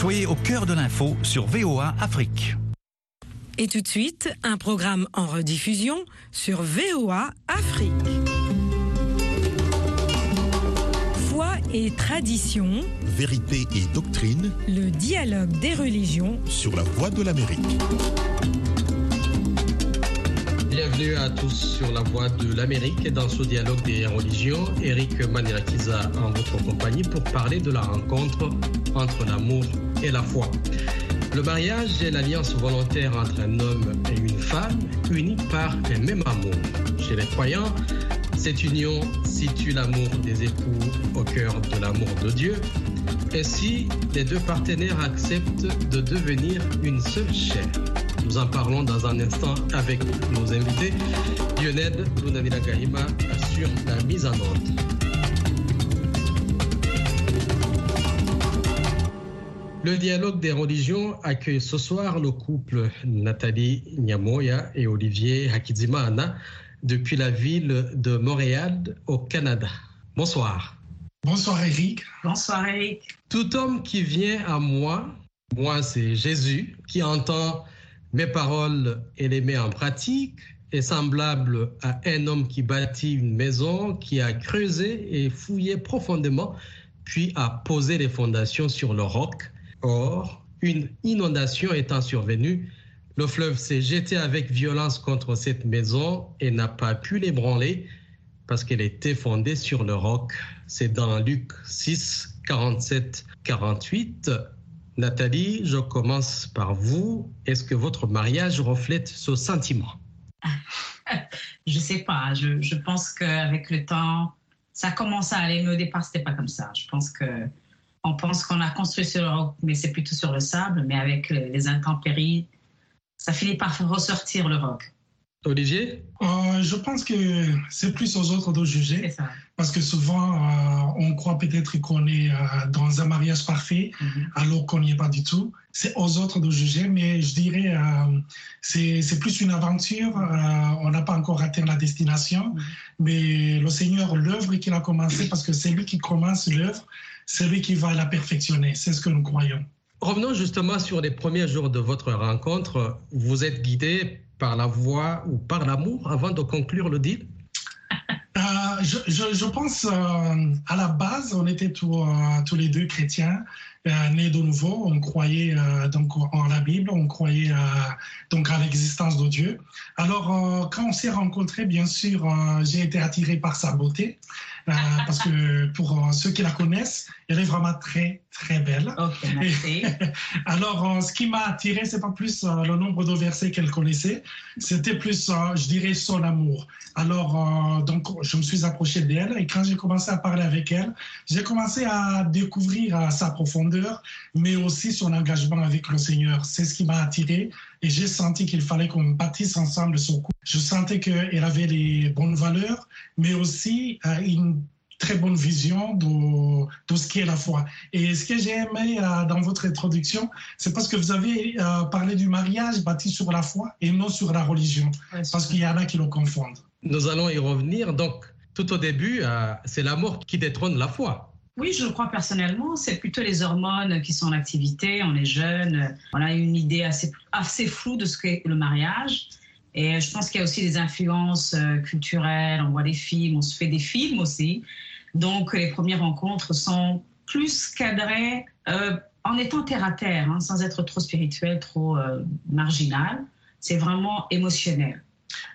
Soyez au cœur de l'info sur VOA Afrique. Et tout de suite, un programme en rediffusion sur VOA Afrique. Foi et tradition, Vérité et doctrine le dialogue des religions sur la voie de l'Amérique. Bienvenue à tous sur la voie de l'Amérique et dans ce dialogue des religions. Eric Manirakiza en votre compagnie pour parler de la rencontre entre l'amour et la foi. Le mariage est l'alliance volontaire entre un homme et une femme unis par un même amour. Chez les croyants, cette union situe l'amour des époux au cœur de l'amour de Dieu. Ainsi, les deux partenaires acceptent de devenir une seule chair. Nous en parlons dans un instant avec nos invités. Lionel Lunanila Gahima assure la mise en ordre. Le dialogue des religions accueille ce soir le couple Nathalie Nyamoya et Olivier Hakizimana depuis la ville de Montréal au Canada. Bonsoir. Bonsoir Eric. Bonsoir Eric. Tout homme qui vient à moi, moi c'est Jésus, qui entend mes paroles et les met en pratique, est semblable à un homme qui bâtit une maison, qui a creusé et fouillé profondément, puis a posé les fondations sur le roc. Or, une inondation étant survenue, le fleuve s'est jeté avec violence contre cette maison et n'a pas pu l'ébranler parce qu'elle était fondée sur le roc. C'est dans Luc 6, 47, 48. Nathalie, je commence par vous. Est-ce que votre mariage reflète ce sentiment? Je sais pas. Je, je pense qu'avec le temps, ça commence à aller, mais au départ, c'était pas comme ça. Je pense que on pense qu'on a construit sur le roc, mais c'est plutôt sur le sable. Mais avec les, les intempéries, ça finit par ressortir le roc. Olivier? Euh, je pense que c'est plus aux autres de C'est juger ça. parce que souvent euh, on croit peut-être qu'on est euh, dans un mariage parfait Mhm. alors qu'on n'y est pas du tout. C'est aux autres de juger, mais je dirais euh, c'est c'est plus une aventure. euh, on n'a pas encore atteint la destination, Mhm. mais le Seigneur, l'œuvre qu'il a commencé, parce que c'est lui qui commence l'œuvre, c'est lui qui va la perfectionner. C'est ce que nous croyons. Revenons justement sur les premiers jours de votre rencontre. Vous êtes guidé par la voix ou par l'amour avant de conclure le deal? Euh, je, je- je pense euh, à la base, on était tous, euh, tous les deux chrétiens, nés de nouveau. On croyait donc en la Bible, on croyait donc à l'existence de Dieu. Alors, quand on s'est rencontrés, bien sûr, j'ai été attiré par sa beauté, parce que pour euh, ceux qui la connaissent, elle est vraiment très très belle. Ok, merci. Alors, euh, ce qui m'a attiré, c'est pas plus euh, le nombre de versets qu'elle connaissait, c'était plus, euh, je dirais, son amour. Alors, donc, je me suis approché d'elle et quand j'ai commencé à parler avec elle, j'ai commencé à découvrir sa profondeur, mais aussi son engagement avec le Seigneur. C'est ce qui m'a attiré et j'ai senti qu'il fallait qu'on bâtisse ensemble son couple. Je sentais qu'elle avait les bonnes valeurs, mais aussi une très bonne vision de, de ce qu'est la foi. Et ce que j'ai aimé euh, dans votre introduction, c'est parce que vous avez euh, parlé du mariage bâti sur la foi et non sur la religion, parce qu'il y en a qui le confondent. Nous allons y revenir. Donc, tout au début, euh, c'est l'amour qui détrône la foi. Oui, je le crois personnellement. C'est plutôt les hormones qui sont en activité. On est jeune. On a une idée assez, assez floue de ce qu'est le mariage. Et je pense qu'il y a aussi des influences euh, culturelles. On voit des films, on se fait des films aussi. Donc, les premières rencontres sont plus cadrées euh, en étant terre à terre, hein, sans être trop spirituel, trop euh, marginal. C'est vraiment émotionnel.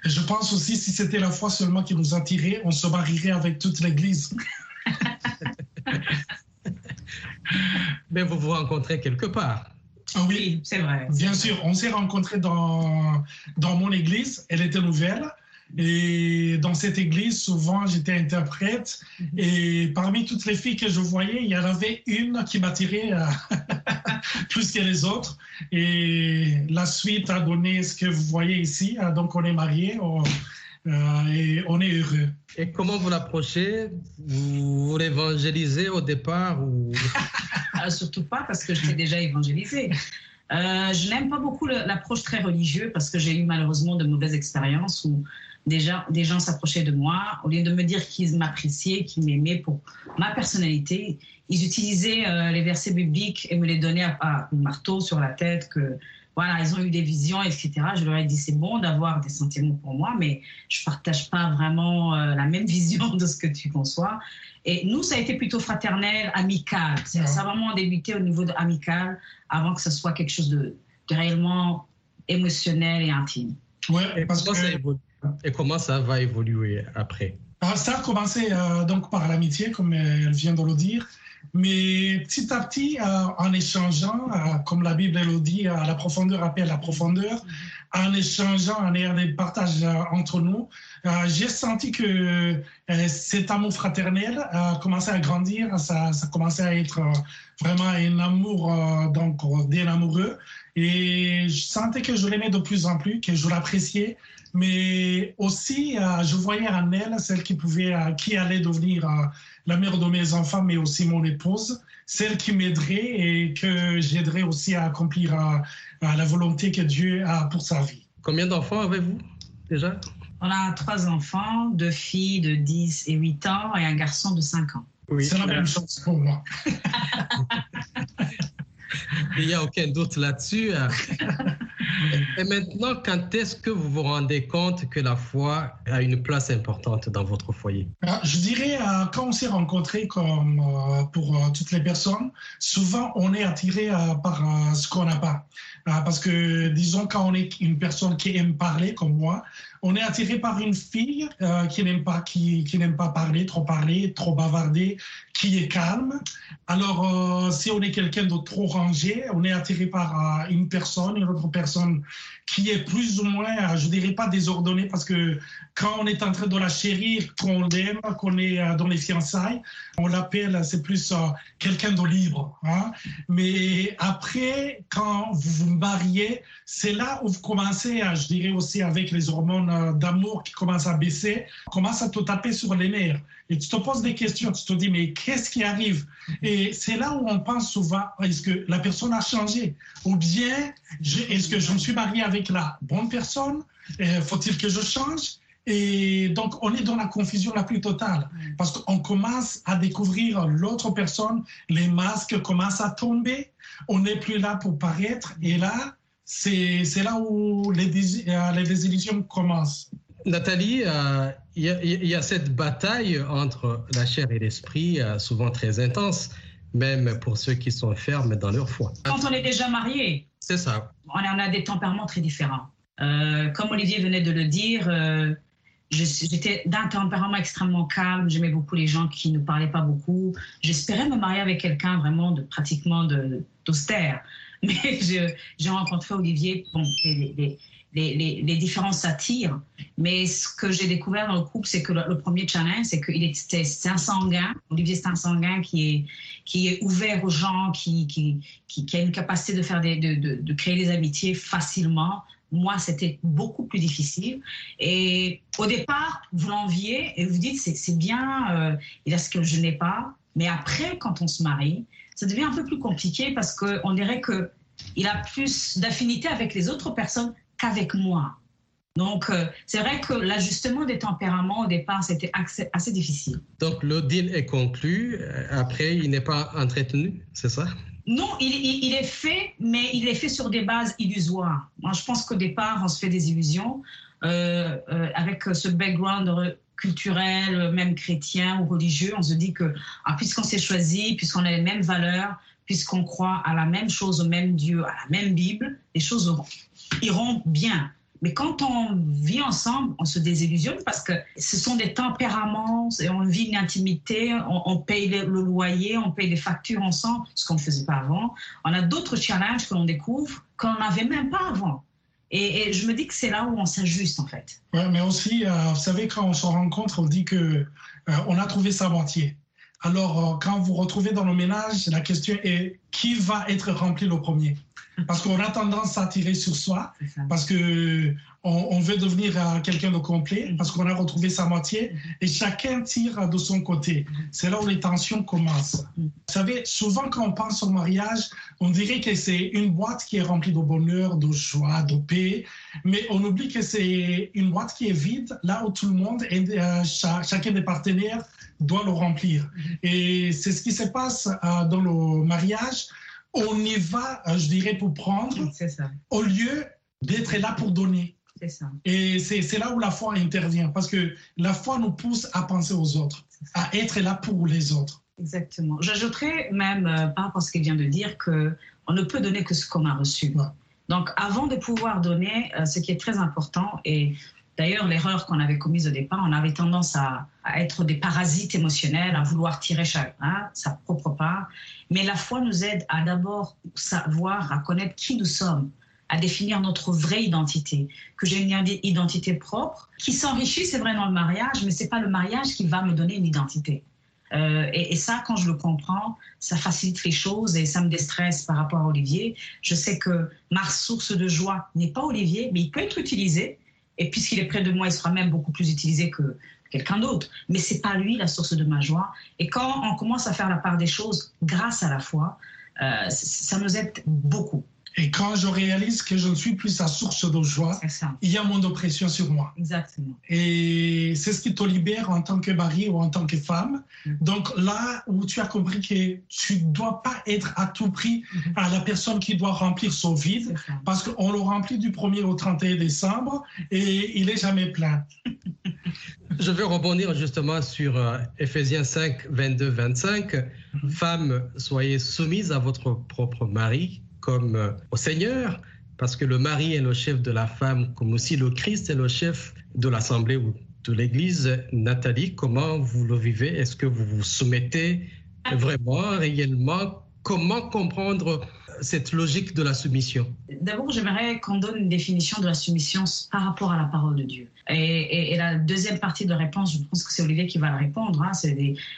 Et je pense aussi, si c'était la foi seulement qui nous attirait, on se marierait avec toute l'Église. Mais vous vous rencontrez quelque part. Ah oui, Oui, c'est vrai. bien sûr, on s'est rencontrés dans, dans mon église, elle était nouvelle. Et dans cette église, souvent, j'étais interprète. Et parmi toutes les filles que je voyais, il y en avait une qui m'attirait euh, plus que les autres. Et la suite a donné ce que vous voyez ici. Euh, Donc, on est mariés on- euh, et on est heureux. Et comment vous l'approchez? Vous, vous l'évangélisez au départ ou... Surtout pas parce que je t'ai déjà évangélisé. Euh, je n'aime pas beaucoup l'approche très religieuse parce que j'ai eu malheureusement de mauvaises expériences où déjà des gens s'approchaient de moi au lieu de me dire qu'ils m'appréciaient, qu'ils m'aimaient pour ma personnalité. ils utilisaient euh, les versets bibliques et me les donnaient à, à marteau sur la tête que voilà, ils ont eu des visions, etc. Je leur ai dit, c'est bon d'avoir des sentiments pour moi, mais je partage pas vraiment euh, la même vision de ce que tu conçois. Et nous, ça a été plutôt fraternel, amical. Ça a vraiment débuté au niveau de amical avant que ce soit quelque chose de, réellement émotionnel et intime. Ouais, et, parce que... et comment ça va évoluer après? Ça a commencé euh, donc par l'amitié, comme elle vient de le dire. Mais petit à petit, euh, en échangeant, euh, comme la Bible le dit, euh, la profondeur appelle la profondeur, en échangeant, en ayant des partages entre nous, j'ai senti que cet amour fraternel commençait à grandir, ça, ça commençait à être vraiment un amour donc d'un amoureux. Et je sentais que je l'aimais de plus en plus, que je l'appréciais, mais aussi je voyais en elle celle qui pouvait, qui allait devenir la mère de mes enfants, mais aussi mon épouse, celle qui m'aiderait et que j'aiderais aussi à accomplir à, la volonté que Dieu a pour sa vie. Combien d'enfants avez-vous déjà? On a trois enfants, deux filles de 10 et 8 ans et un garçon de 5 ans. Oui. C'est la même chose pour moi. Il n'y a aucun doute là-dessus. Et maintenant, quand est-ce que vous vous rendez compte que la foi a une place importante dans votre foyer? Je dirais, euh, quand on s'est rencontrés, comme euh, pour euh, toutes les personnes, souvent on est attiré par ce qu'on n'a pas. Parce que, disons, quand on est une personne qui aime parler, comme moi, on est attiré par une fille qui n'aime pas, qui, qui n'aime pas parler, trop parler, trop bavarder, qui est calme. Alors, si on est quelqu'un de trop rangé, on est attiré par une personne, une autre personne qui est plus ou moins, je dirais pas désordonnée, parce que quand on est en train de la chérir, qu'on l'aime, qu'on est euh, dans les fiançailles, on l'appelle, c'est plus euh, quelqu'un de libre. Hein. Mais après, quand vous vous mariez, c'est là où vous commencez, à, je dirais aussi avec les hormones euh, d'amour qui commencent à baisser, commence à te taper sur les nerfs. Et tu te poses des questions, tu te dis, mais qu'est-ce qui arrive? Et c'est là où on pense souvent, est-ce que la personne a changé? Ou bien, est-ce que je me suis marié avec la bonne personne? Faut-il que je change? Et donc, on est dans la confusion la plus totale parce qu'on commence à découvrir l'autre personne, les masques commencent à tomber, on n'est plus là pour paraître. Et là, c'est là où les, euh, les désillusions commencent. Nathalie, euh, il y, a cette bataille entre la chair et l'esprit, euh, souvent très intense, même pour ceux qui sont fermes dans leur foi. Quand on est déjà marié, c'est ça. On a, des tempéraments très différents. comme Olivier venait de le dire, J'étais d'un tempérament extrêmement calme. J'aimais beaucoup les gens qui ne parlaient pas beaucoup. J'espérais me marier avec quelqu'un vraiment pratiquement d'austère. Mais j'ai rencontré Olivier. Bon, les, les, les, différences s'attirent. Mais ce que j'ai découvert dans le couple, c'est que le, premier challenge, c'est qu'il était un sanguin. Olivier, c'est un sanguin qui est, ouvert aux gens, qui, a une capacité de créer des amitiés facilement moi, c'était beaucoup plus difficile. Et au départ, vous l'enviez et vous dites, c'est bien, euh, il a ce que je n'ai pas. Mais après, quand on se marie, ça devient un peu plus compliqué parce qu'on dirait qu'il a plus d'affinité avec les autres personnes qu'avec moi. Donc, euh, c'est vrai que l'ajustement des tempéraments au départ, c'était assez, difficile. Donc, le deal est conclu. Euh, après, il n'est pas entretenu, c'est ça? Non, il, est fait, mais il est fait sur des bases illusoires. Moi, je pense qu'au départ, on se fait des illusions euh, euh, avec ce background culturel, même chrétien ou religieux. On se dit que ah, puisqu'on s'est choisi, puisqu'on a les mêmes valeurs, puisqu'on croit à la même chose, au même Dieu, à la même Bible, les choses iront bien. Mais quand on vit ensemble, on se désillusionne parce que ce sont des tempéraments, on vit une intimité, on, paye le, loyer, on paye des factures ensemble, ce qu'on ne faisait pas avant. On a d'autres challenges que l'on découvre qu'on n'avait même pas avant. Et, je me dis que c'est là où on s'ajuste en fait. Ouais, mais aussi, euh, vous savez, quand on se rencontre, on dit que euh, on a trouvé sa moitié. Alors, euh, quand vous retrouvez dans le ménage, la question est qui va être rempli le premier? Parce qu'on a tendance à tirer sur soi, parce que on, veut devenir quelqu'un de complet, parce qu'on a retrouvé sa moitié, et chacun tire de son côté. C'est là où les tensions commencent. Vous savez, souvent quand on pense au mariage, on dirait que c'est une boîte qui est remplie de bonheur, de joie, de paix, mais on oublie que c'est une boîte qui est vide, là où tout le monde, et, euh, chacun des partenaires doit le remplir. Et c'est ce qui se passe euh, dans le mariage. On y va, euh, je dirais, pour prendre, ça. au lieu d'être là pour donner. Ça. Et c'est là où la foi intervient, parce que la foi nous pousse à penser aux autres, à être là pour les autres. Exactement. J'ajouterais même, euh, par rapport à ce qu'il vient de dire, que on ne peut donner que ce qu'on a reçu. Ouais. Donc, avant de pouvoir donner, euh, ce qui est très important, et d'ailleurs l'erreur qu'on avait commise au départ, on avait tendance à, être des parasites émotionnels, à vouloir tirer chacun sa propre part. Mais la foi nous aide à d'abord savoir, à connaître qui nous sommes, à définir notre vraie identité, que j'ai une identité propre, qui s'enrichit, c'est vrai, dans le mariage, mais c'est pas le mariage qui va me donner une identité. Euh, et, et, ça, quand je le comprends, ça facilite les choses et ça me déstresse par rapport à Olivier. Je sais que ma source de joie n'est pas Olivier, mais il peut être utilisé. Et puisqu'il est près de moi, il sera même beaucoup plus utilisé que quelqu'un d'autre. Mais c'est pas lui la source de ma joie. Et quand on commence à faire la part des choses grâce à la foi, euh, ça nous aide beaucoup. Et quand je réalise que je ne suis plus sa source de joie, il y a moins d'oppression sur moi. Exactement. Et c'est ce qui te libère en tant que mari ou en tant que femme. Mm -hmm. Donc là où tu as compris que tu ne dois pas être à tout prix mm -hmm. à la personne qui doit remplir son vide, parce qu'on le remplit du 1er au 31 décembre et il n'est jamais plein. Je veux rebondir justement sur euh, Ephésiens 5, 22, 25. Mm -hmm. Femmes, soyez soumises à votre propre mari comme euh, au Seigneur, parce que le mari est le chef de la femme, comme aussi le Christ est le chef de l'Assemblée ou de l'Église. Nathalie, comment vous le vivez? Est-ce que vous vous soumettez vraiment, réellement? Comment comprendre cette logique de la soumission D'abord, j'aimerais qu'on donne une définition de la soumission par rapport à la parole de Dieu. Et, la deuxième partie de réponse, je pense que c'est Olivier qui va la répondre. Hein,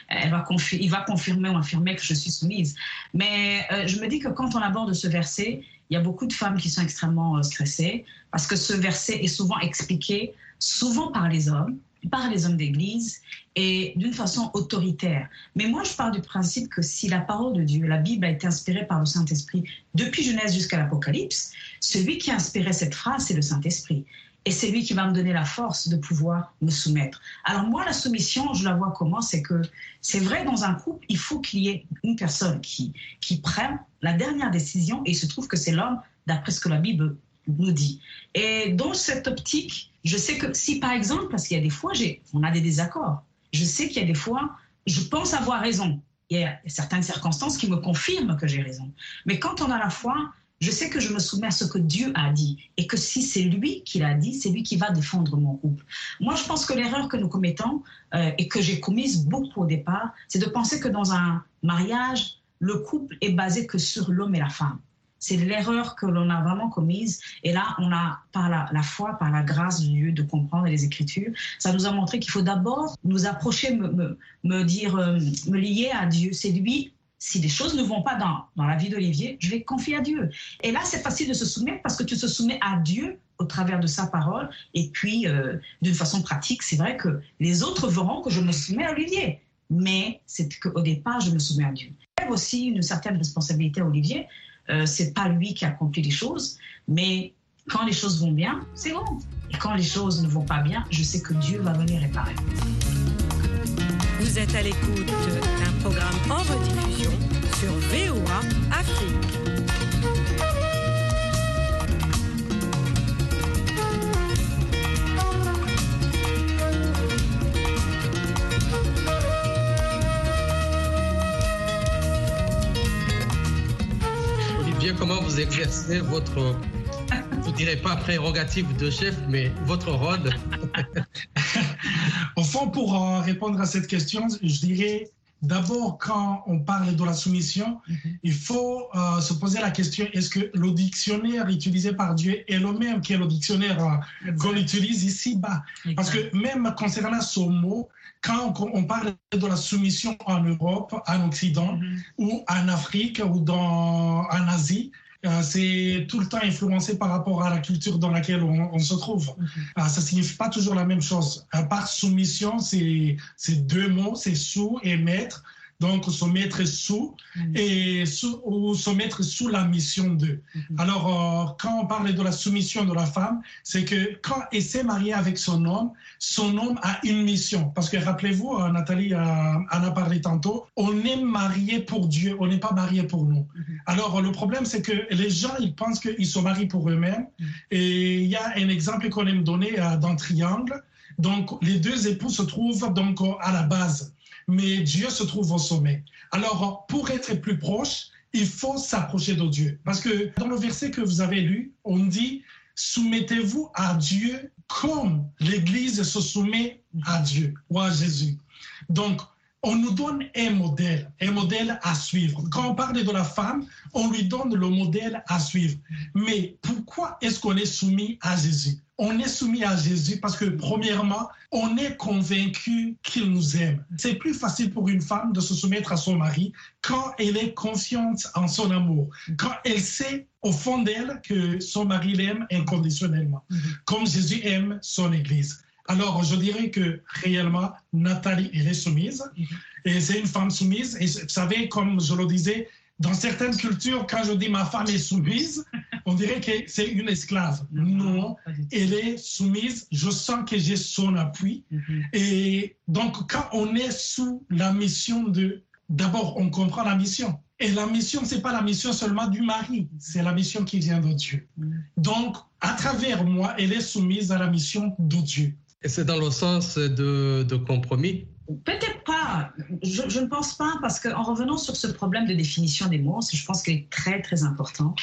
elle va il va confirmer ou affirmer que je suis soumise. Mais euh, je me dis que quand on aborde ce verset, il y a beaucoup de femmes qui sont extrêmement euh, stressées parce que ce verset est souvent expliqué, souvent par les hommes, par les hommes d'église et d'une façon autoritaire. Mais moi, je pars du principe que si la parole de Dieu, la Bible a été inspirée par le Saint-Esprit depuis Genèse jusqu'à l'Apocalypse, celui qui a inspiré cette phrase, c'est le Saint-Esprit. Et c'est lui qui va me donner la force de pouvoir me soumettre. Alors moi, la soumission, je la vois comment? C'est que c'est vrai, dans un couple, il faut qu'il y ait une personne qui, qui prenne la dernière décision et il se trouve que c'est l'homme, d'après ce que la Bible dit. Et dans cette optique, je sais que si par exemple, parce qu'il y a des fois, on a des désaccords, je sais qu'il y a des fois, je pense avoir raison. Il y a certaines circonstances qui me confirment que j'ai raison. Mais quand on a la foi, je sais que je me soumets à ce que Dieu a dit et que si c'est lui qui l'a dit, c'est lui qui va défendre mon couple. Moi, je pense que l'erreur que nous commettons euh, et que j'ai commise beaucoup au départ, c'est de penser que dans un mariage, le couple est basé que sur l'homme et la femme. C'est l'erreur que l'on a vraiment commise. Et là, on a, par la, foi, par la grâce de Dieu, de comprendre les Écritures, ça nous a montré qu'il faut d'abord nous approcher, me dire, euh, me lier à Dieu. C'est lui si les choses ne vont pas dans, dans la vie d'Olivier, je vais confier à Dieu. Et là, c'est facile de se soumettre parce que tu te soumets à Dieu au travers de sa parole. Et puis, euh, d'une façon pratique, c'est vrai que les autres verront que je me soumets à Olivier. Mais c'est qu'au départ, je me soumets à Dieu. Il y a aussi une certaine responsabilité à Olivier. Euh, c'est pas lui qui accomplit les choses, mais quand les choses vont bien, c'est bon. Et quand les choses ne vont pas bien, je sais que Dieu va venir réparer. Vous êtes à l'écoute d'un programme en rediffusion sur VOA Afrique. Comment vous exercez votre, vous direz pas prérogative de chef, mais votre rôle. Au fond, pour euh, répondre à cette question, je dirais d'abord, quand on parle de la soumission, -hmm. il faut euh, se poser la question est-ce que le dictionnaire utilisé par Dieu est le même que le dictionnaire euh, qu'on utilise ici-bas? Parce que même concernant ce mot, quand on parle de la soumission en Europe, en Occident, mm -hmm. ou en Afrique, ou dans, en Asie, euh, c'est tout le temps influencé par rapport à la culture dans laquelle on, on se trouve. Mm -hmm. euh, ça signifie pas toujours la même chose. À part soumission, c'est deux mots, c'est sous et maître. Donc se mettre sous Mhm. et sous, ou se mettre sous la mission d'eux. Mhm. Alors, euh, quand on parle de la soumission de la femme, c'est que quand elle s'est mariée avec son homme, son homme a une mission. Parce que rappelez-vous, euh, Nathalie euh, en a parlé tantôt, on est marié pour Dieu, on n'est pas marié pour nous. Mhm. Alors, le problème, c'est que les gens, ils pensent qu'ils se marient pour eux-mêmes. Mhm. Et il y a un exemple qu'on aime donner euh, dans Triangle. Donc, les deux époux se trouvent donc à la base, mais Dieu se trouve au sommet. Alors, pour être plus proche, il faut s'approcher de Dieu. Parce que dans le verset que vous avez lu, on dit Soumettez-vous à Dieu comme l'Église se soumet à Dieu ou à Jésus. Donc, on nous donne un modèle, un modèle à suivre. Quand on parle de la femme, on lui donne le modèle à suivre. Mais pourquoi est-ce qu'on est soumis à Jésus? On est soumis à Jésus parce que, premièrement, on est convaincu qu'il nous aime. C'est plus facile pour une femme de se soumettre à son mari quand elle est confiante en son amour, quand elle sait au fond d'elle que son mari l'aime inconditionnellement, comme Jésus aime son Église. Alors, je dirais que réellement, Nathalie, elle est soumise. Et c'est une femme soumise. Et vous savez, comme je le disais, dans certaines cultures, quand je dis ma femme est soumise, on dirait que c'est une esclave. Non, tout. elle est soumise. Je sens que j'ai son appui. Mhm. Et donc, quand on est sous la mission de... D'abord, on comprend la mission. Et la mission, c'est pas la mission seulement du mari, c'est la mission qui vient de Dieu. Mhm. Donc, à travers moi, elle est soumise à la mission de Dieu. Et c'est dans le sens de, de compromis. Peut-être pas. Je, ne pense pas parce qu'en revenant sur ce problème de définition des mots, je pense qu'il est très très important.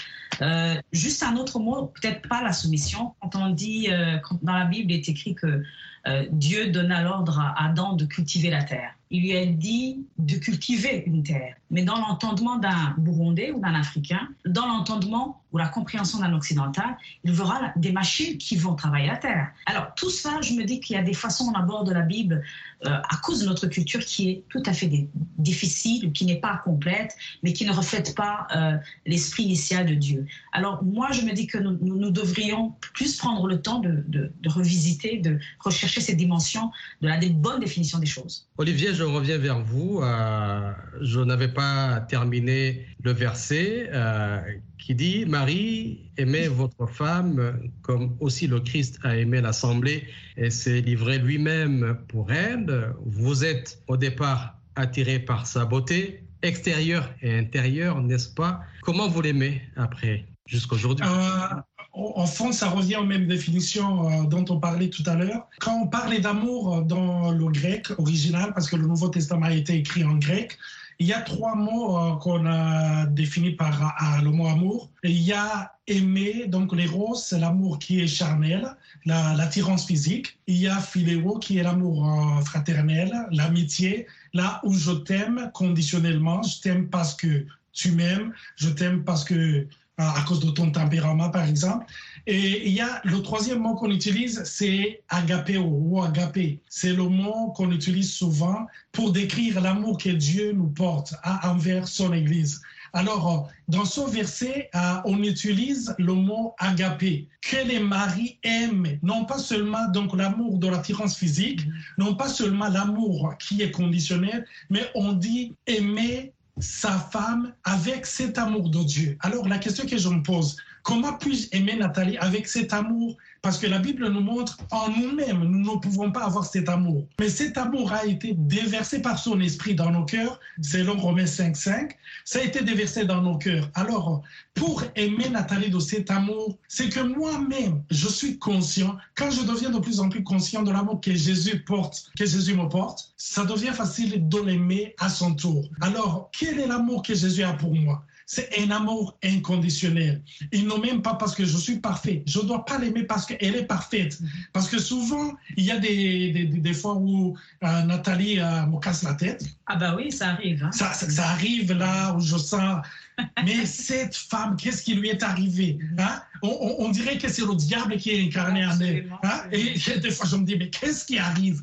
Euh, juste un autre mot, peut-être pas la soumission. Quand on dit, euh, quand dans la Bible il est écrit que euh, Dieu donna l'ordre à Adam de cultiver la terre. Il lui a dit de cultiver une terre. Mais dans l'entendement d'un Burundais ou d'un Africain, dans l'entendement ou la compréhension d'un Occidental, il verra des machines qui vont travailler la terre. Alors tout ça, je me dis qu'il y a des façons on aborde la Bible euh, à cause de notre culture qui est tout à fait difficile, qui n'est pas complète, mais qui ne reflète pas euh, l'esprit initial de Dieu. Alors moi, je me dis que nous, devrions plus prendre le temps de, revisiter, de rechercher cette dimension de la bonne définition des choses. Olivier, je reviens vers vous. Euh, je n'avais pas terminé le verset euh, qui dit Marie, aimez votre femme comme aussi le Christ a aimé l'Assemblée et s'est livré lui-même pour elle. Vous êtes au départ attiré par sa beauté extérieure et intérieure, n'est-ce pas? Comment vous l'aimez après, jusqu'aujourd'hui? Euh, au fond, ça revient aux mêmes définitions euh, dont on parlait tout à l'heure. Quand on parlait d'amour dans le grec original, parce que le Nouveau Testament a été écrit en grec, il y a trois mots euh, qu'on a définis par euh, le mot amour. Il y a aimer, donc l'éros, c'est l'amour qui est charnel, la- l'attirance physique. Il y a philéo, qui est l'amour fraternel, l'amitié, là où je t'aime conditionnellement, je t'aime parce que tu m'aimes, je t'aime parce que à cause de ton tempérament, par exemple. Et il y a le troisième mot qu'on utilise, c'est agapéo ou agapé. C'est le mot qu'on utilise souvent pour décrire l'amour que Dieu nous porte à- envers son Église. Alors, euh, dans ce verset, euh, on utilise le mot agapé, que les maris aiment, non pas seulement donc l'amour de l'attirance physique, non pas seulement l'amour qui est conditionnel, mais on dit aimer sa femme avec cet amour de Dieu. Alors la question que je me pose, comment puis-je aimer Nathalie avec cet amour Parce que la Bible nous montre en nous-mêmes, nous ne pouvons pas avoir cet amour. Mais cet amour a été déversé par son esprit dans nos cœurs, selon Romains 5.5. Ça a été déversé dans nos cœurs. Alors, pour aimer Nathalie de cet amour, c'est que moi-même, je suis conscient, quand je deviens de plus en plus conscient de l'amour que Jésus porte, que Jésus me porte, ça devient facile de l'aimer à son tour. Alors, quel est l'amour que Jésus a pour moi? C'est un amour inconditionnel. Il ne m'aime pas parce que je suis parfait. Je ne dois pas l'aimer parce qu'elle est parfaite. Parce que souvent, il y a des, des, des fois où euh, Nathalie euh, me casse la tête. Ah bah oui, ça arrive. hein. Ça, ça, ça arrive là où je sens, mais cette femme, qu'est-ce qui lui est arrivé hein? on, on- on dirait que c'est le diable qui est incarné en elle. Hein? Et des fois, je me dis, mais qu'est-ce qui arrive?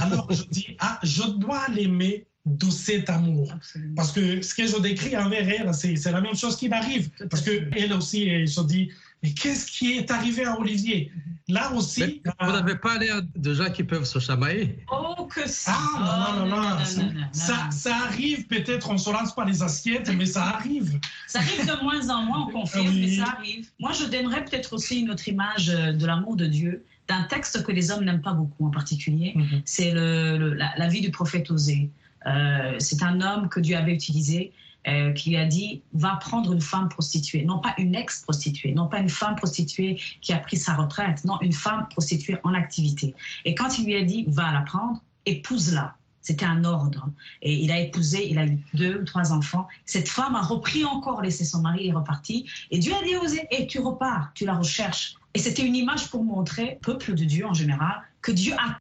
Alors, je dis, ah, je dois l'aimer de cet amour. Absolument. Parce que ce que je décris envers elle, c'est c'est la même chose qui m'arrive. Parce qu'elle aussi, elle se dit, Mais qu'est-ce qui est arrivé à Olivier? Là aussi. Mais vous n'avez pas l'air de gens qui peuvent se chamailler. Oh, que ça Ah, non, non, non, non. Ça, ça, ça arrive peut-être, on ne se lance pas les assiettes, mais ça arrive. Ça arrive de moins en moins, on confirme, Oui. mais ça arrive. Moi, je donnerais peut-être aussi une autre image euh, de l'amour de Dieu, d'un texte que les hommes n'aiment pas beaucoup en particulier. Mhm. C'est le, le- la, la vie du prophète Osée. Euh, c'est un homme que Dieu avait utilisé, euh, qui lui a dit va prendre une femme prostituée, non pas une ex-prostituée, non pas une femme prostituée qui a pris sa retraite, non, une femme prostituée en activité. Et quand il lui a dit va la prendre, épouse-la. C'était un ordre. Et il a épousé, il a eu deux ou trois enfants. Cette femme a repris encore, laissé son mari est repartie. Et Dieu a dit aux et tu repars, tu la recherches. Et c'était une image pour montrer, peuple de Dieu en général, que Dieu a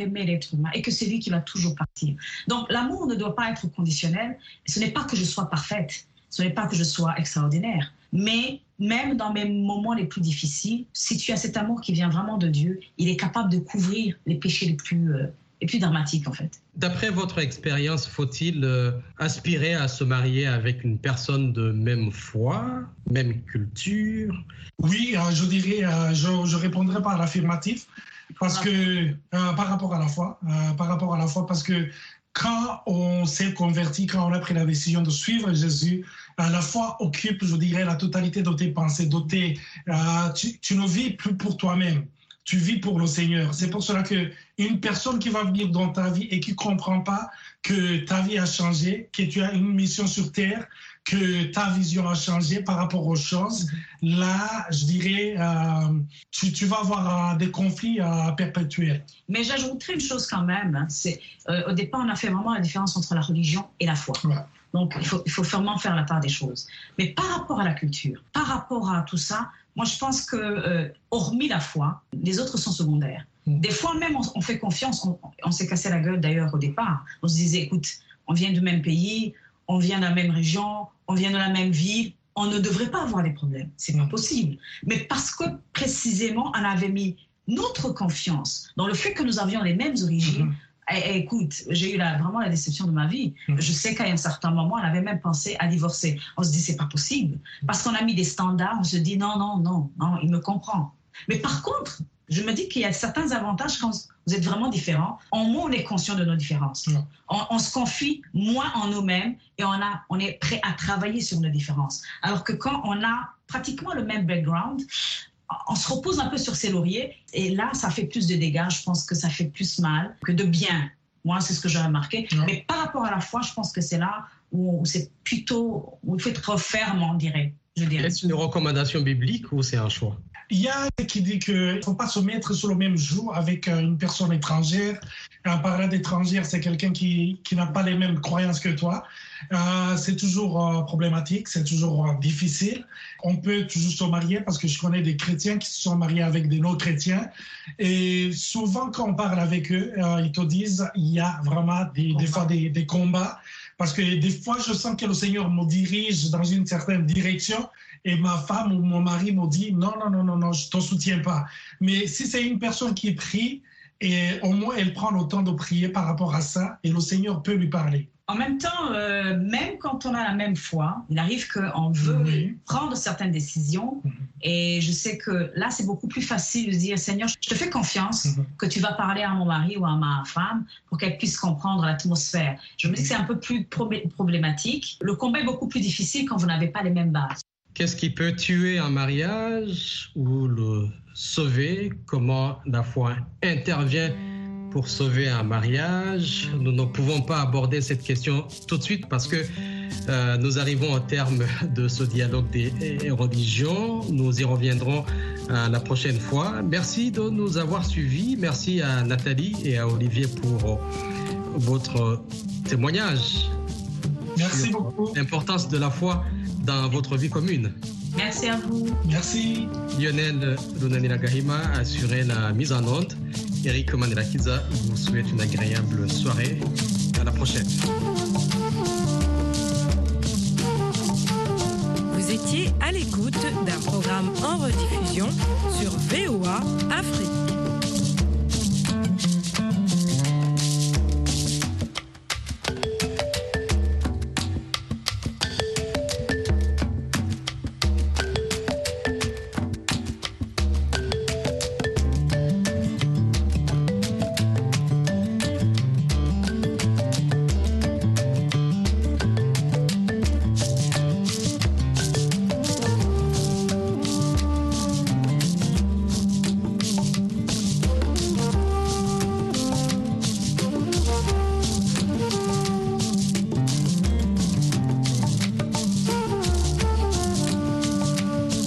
aimé l'être humain et que c'est lui qui va toujours partir. Donc l'amour ne doit pas être conditionnel. Ce n'est pas que je sois parfaite, ce n'est pas que je sois extraordinaire, mais même dans mes moments les plus difficiles, si tu as cet amour qui vient vraiment de Dieu, il est capable de couvrir les péchés les plus, euh, les plus dramatiques en fait. D'après votre expérience, faut-il euh, aspirer à se marier avec une personne de même foi, même culture? Oui, euh, je dirais, euh, je, je répondrai par l'affirmatif, parce que euh, par rapport à la foi, euh, par rapport à la foi, parce que quand on s'est converti, quand on a pris la décision de suivre Jésus, euh, la foi occupe, je dirais, la totalité de tes pensées, de tes, tu, tu ne vis plus pour toi-même. Tu vis pour le Seigneur. C'est pour cela que une personne qui va venir dans ta vie et qui comprend pas que ta vie a changé, que tu as une mission sur terre, que ta vision a changé par rapport aux choses, là, je dirais, euh, tu, tu, vas avoir euh, des conflits euh, perpétuels. Mais j'ajouterais une chose quand même. Hein, c'est au départ, on a fait vraiment la différence entre la religion et la foi. Ouais. Donc, il faut, il faut vraiment faire la part des choses. Mais par rapport à la culture, par rapport à tout ça, moi, je pense que, euh, hormis la foi, les autres sont secondaires. Mm. Des fois même, on, on fait confiance. On, on s'est cassé la gueule d'ailleurs au départ. On se disait, écoute, on vient du même pays, on vient de la même région, on vient de la même ville. On ne devrait pas avoir des problèmes. C'est pas possible. Mais parce que précisément, on avait mis notre confiance dans le fait que nous avions les mêmes origines. Mhm. Eh, eh, écoute, j'ai eu la- vraiment la déception de ma vie. Mhm. Je sais qu'à un certain moment, on avait même pensé à divorcer. On se dit, c'est pas possible. Parce qu'on a mis des standards, on se dit, non, non, non, non, il me comprend. Mais par contre, je me dis qu'il y a certains avantages quand vous êtes vraiment différents. En moins, on est conscient de nos différences. Mhm. On, on se confie moins en nous-mêmes et on, a, on est prêt à travailler sur nos différences. Alors que quand on a pratiquement le même background, on se repose un peu sur ses lauriers et là, ça fait plus de dégâts. Je pense que ça fait plus mal que de bien. Moi, c'est ce que j'ai remarqué. Mais par rapport à la foi, je pense que c'est là où, où c'est plutôt, où il faut être ferme, on dirait. Est-ce une recommandation biblique ou c'est un choix? Il y a un qui dit qu'il ne faut pas se mettre sur le même jour avec euh, une personne étrangère. En parlant d'étrangère, c'est quelqu'un qui, qui n'a pas les mêmes croyances que toi. Euh, c'est toujours euh, problématique, c'est toujours euh, difficile. On peut toujours se marier parce que je connais des chrétiens qui se sont mariés avec des non-chrétiens. Et souvent, quand on parle avec eux, ils te disent il y a vraiment des, des fois des, des combats. Parce que des fois, je sens que le Seigneur me dirige dans une certaine direction et ma femme ou mon mari me dit non, non, non, non, non, je ne te soutiens pas. Mais si c'est une personne qui prie, et au moins elle prend le temps de prier par rapport à ça et le Seigneur peut lui parler. En même temps, euh, même quand on a la même foi, il arrive qu'on veut Oui. prendre certaines décisions. Mhm. Et je sais que là, c'est beaucoup plus facile de dire Seigneur, je te fais confiance Mhm. que tu vas parler à mon mari ou à ma femme pour qu'elle puisse comprendre l'atmosphère. Je me dis que c'est un peu plus problématique. Le combat est beaucoup plus difficile quand vous n'avez pas les mêmes bases. Qu'est-ce qui peut tuer un mariage ou le sauver? Comment la foi intervient pour sauver un mariage? Nous ne pouvons pas aborder cette question tout de suite parce que euh, nous arrivons au terme de ce dialogue des religions. Nous y reviendrons euh, la prochaine fois. Merci de nous avoir suivis. Merci à Nathalie et à Olivier pour euh, votre témoignage. Merci sur beaucoup. L'importance de la foi dans votre vie commune. Merci à vous. Merci. Lionel Lunanila Gahima a assuré la mise en onde. Eric Mandelakiza vous souhaite une agréable soirée. À la prochaine. Vous étiez à l'écoute d'un programme en rediffusion sur VOA Afrique.